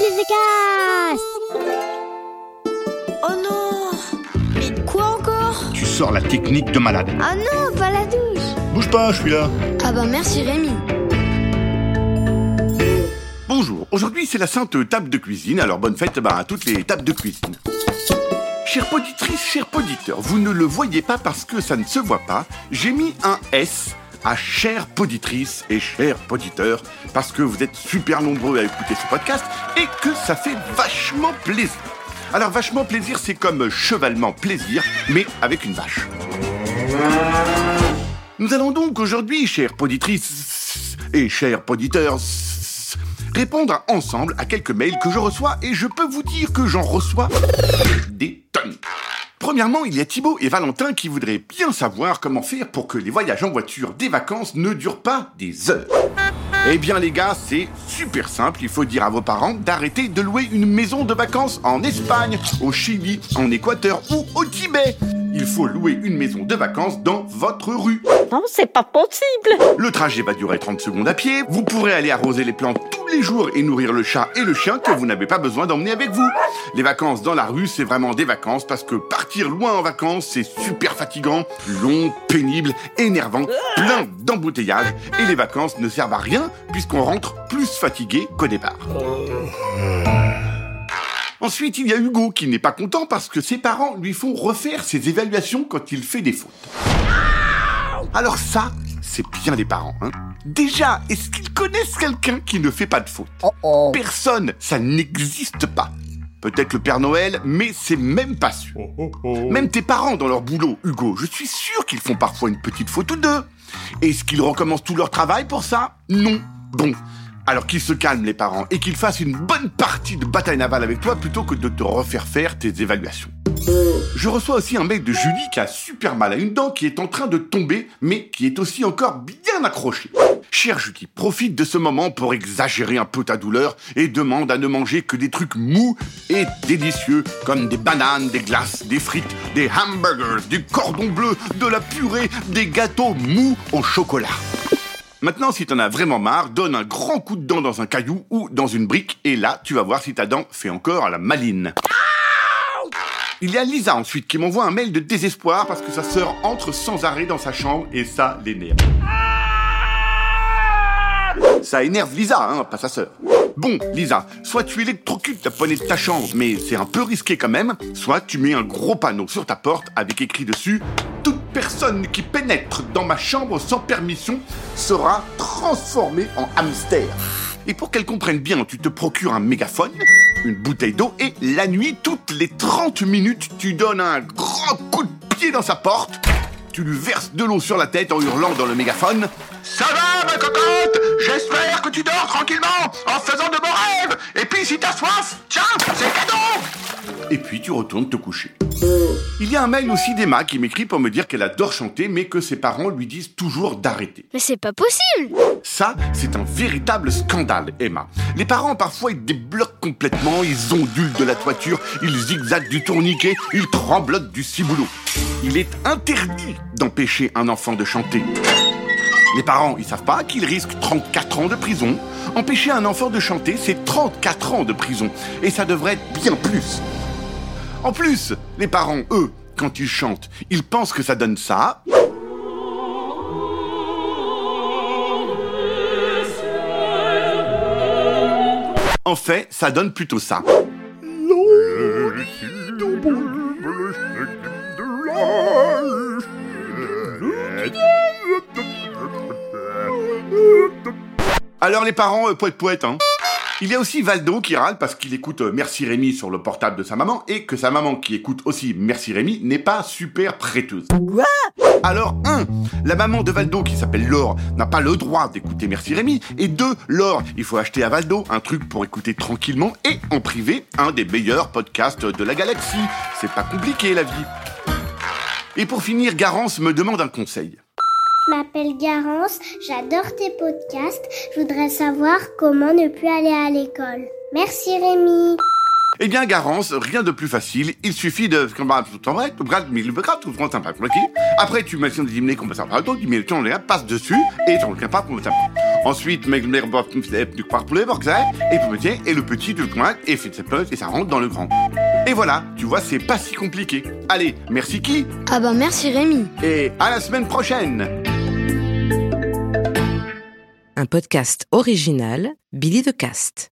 Télécast Oh non. Mais quoi encore? Tu sors la technique de malade. Ah non, pas la douche. Bouge pas, je suis là. Ah bah merci Rémi. Bonjour, aujourd'hui c'est la sainte table de cuisine, alors bonne fête bah, à toutes les tables de cuisine. Chère poditrice, cher poditeur, vous ne le voyez pas parce que ça ne se voit pas, j'ai mis un S à chère poditrice et cher poditeur parce que vous êtes super nombreux à écouter ce podcast et que ça fait vachement plaisir. Alors vachement plaisir, c'est comme chevalement plaisir, mais avec une vache. Nous allons donc aujourd'hui, chère poditrice et chers poditeurs, répondre ensemble à quelques mails que je reçois et je peux vous dire que j'en reçois des. Premièrement, il y a Thibaut et Valentin qui voudraient bien savoir comment faire pour que les voyages en voiture des vacances ne durent pas des heures. Eh bien les gars, c'est super simple, il faut dire à vos parents d'arrêter de louer une maison de vacances en Espagne, au Chili, en Équateur ou au Tibet. Il faut louer une maison de vacances dans votre rue. Non, c'est pas possible Le trajet va durer 30 secondes à pied, vous pourrez aller arroser les plantes tous les jours et nourrir le chat et le chien que vous n'avez pas besoin d'emmener avec vous. Les vacances dans la rue, c'est vraiment des vacances parce que partir loin en vacances, c'est super fatigant, long, pénible, énervant, plein d'embouteillages et les vacances ne servent à rien puisqu'on rentre plus fatigué qu'au départ. Ensuite, il y a Hugo qui n'est pas content parce que ses parents lui font refaire ses évaluations quand il fait des fautes. Alors ça, c'est bien les parents. Hein Déjà, est-ce qu'ils connaissent quelqu'un qui ne fait pas de fautes? Oh oh Personne, ça n'existe pas. Peut-être le Père Noël, mais c'est même pas sûr. Même tes parents dans leur boulot, Hugo, je suis sûr qu'ils font parfois une petite faute ou deux. Est-ce qu'ils recommencent tout leur travail pour ça? Non. Bon. Alors qu'ils se calment les parents et qu'ils fassent une bonne partie de bataille navale avec toi plutôt que de te refaire faire tes évaluations. Je reçois aussi un mail de Julie qui a super mal à une dent, qui est en train de tomber, mais qui est aussi encore bien accrochée. Chère Julie, profite de ce moment pour exagérer un peu ta douleur et demande à ne manger que des trucs mous et délicieux, comme des bananes, des glaces, des frites, des hamburgers, du cordon bleu, de la purée, des gâteaux mous au chocolat. Maintenant, si t'en as vraiment marre, donne un grand coup de dent dans un caillou ou dans une brique, et là, tu vas voir si ta dent fait encore la maline. Il y a Lisa ensuite qui m'envoie un mail de désespoir parce que sa sœur entre sans arrêt dans sa chambre et ça l'énerve. Ça énerve Lisa, hein, pas sa sœur. Bon, Lisa, soit tu électrocutes la poignée de ta chambre, mais c'est un peu risqué quand même, soit tu mets un gros panneau sur ta porte avec écrit dessus personne qui pénètre dans ma chambre sans permission sera transformée en hamster. Et pour qu'elle comprenne bien, tu te procures un mégaphone, une bouteille d'eau et la nuit, toutes les 30 minutes, tu donnes un grand coup de pied dans sa porte. Tu lui verses de l'eau sur la tête en hurlant dans le mégaphone Ça va, ma cocotte? J'espère que tu dors tranquillement en faisant de beaux rêves Et puis si t'as soif, tiens, c'est Et puis tu retournes te coucher. Il y a un mail aussi d'Emma qui m'écrit pour me dire qu'elle adore chanter mais que ses parents lui disent toujours d'arrêter. Mais c'est pas possible Ça, c'est un véritable scandale, Emma. Les parents, parfois, ils débloquent complètement, ils ondulent de la toiture, ils zigzaguent du tourniquet, ils tremblotent du ciboulot. Il est interdit d'empêcher un enfant de chanter. Les parents, ils savent pas qu'ils risquent 34 ans de prison. Empêcher un enfant de chanter, c'est 34 ans de prison. Et ça devrait être bien plus. En plus, les parents, eux, quand ils chantent, ils pensent que ça donne ça. En fait, ça donne plutôt ça. Alors les parents, euh, poète poète, hein. Il y a aussi Valdo qui râle parce qu'il écoute euh, Merci Rémi sur le portable de sa maman et que sa maman qui écoute aussi Merci Rémi n'est pas super prêteuse. Quoi? Alors, un, la maman de Valdo qui s'appelle Laure n'a pas le droit d'écouter Merci Rémi. Et deux, Laure, il faut acheter à Valdo un truc pour écouter tranquillement et en privé un des meilleurs podcasts de la galaxie. C'est pas compliqué la vie. Et pour finir, Garance me demande un conseil. Je m'appelle Garance, j'adore tes podcasts. Je voudrais savoir comment ne plus aller à l'école. Merci Rémi. Eh bien, Garance, rien de plus facile. Il suffit de... Après, tu mets des hymnes comme ça. Tu mets le passe dessus et tu ne pas pour Ensuite, et le petit, tu le et fait et ça rentre dans le grand. Et voilà, tu vois, c'est pas si compliqué. Allez, merci qui? Ah bah merci Rémi. Et à la semaine prochaine Un podcast original, Billy de Cast.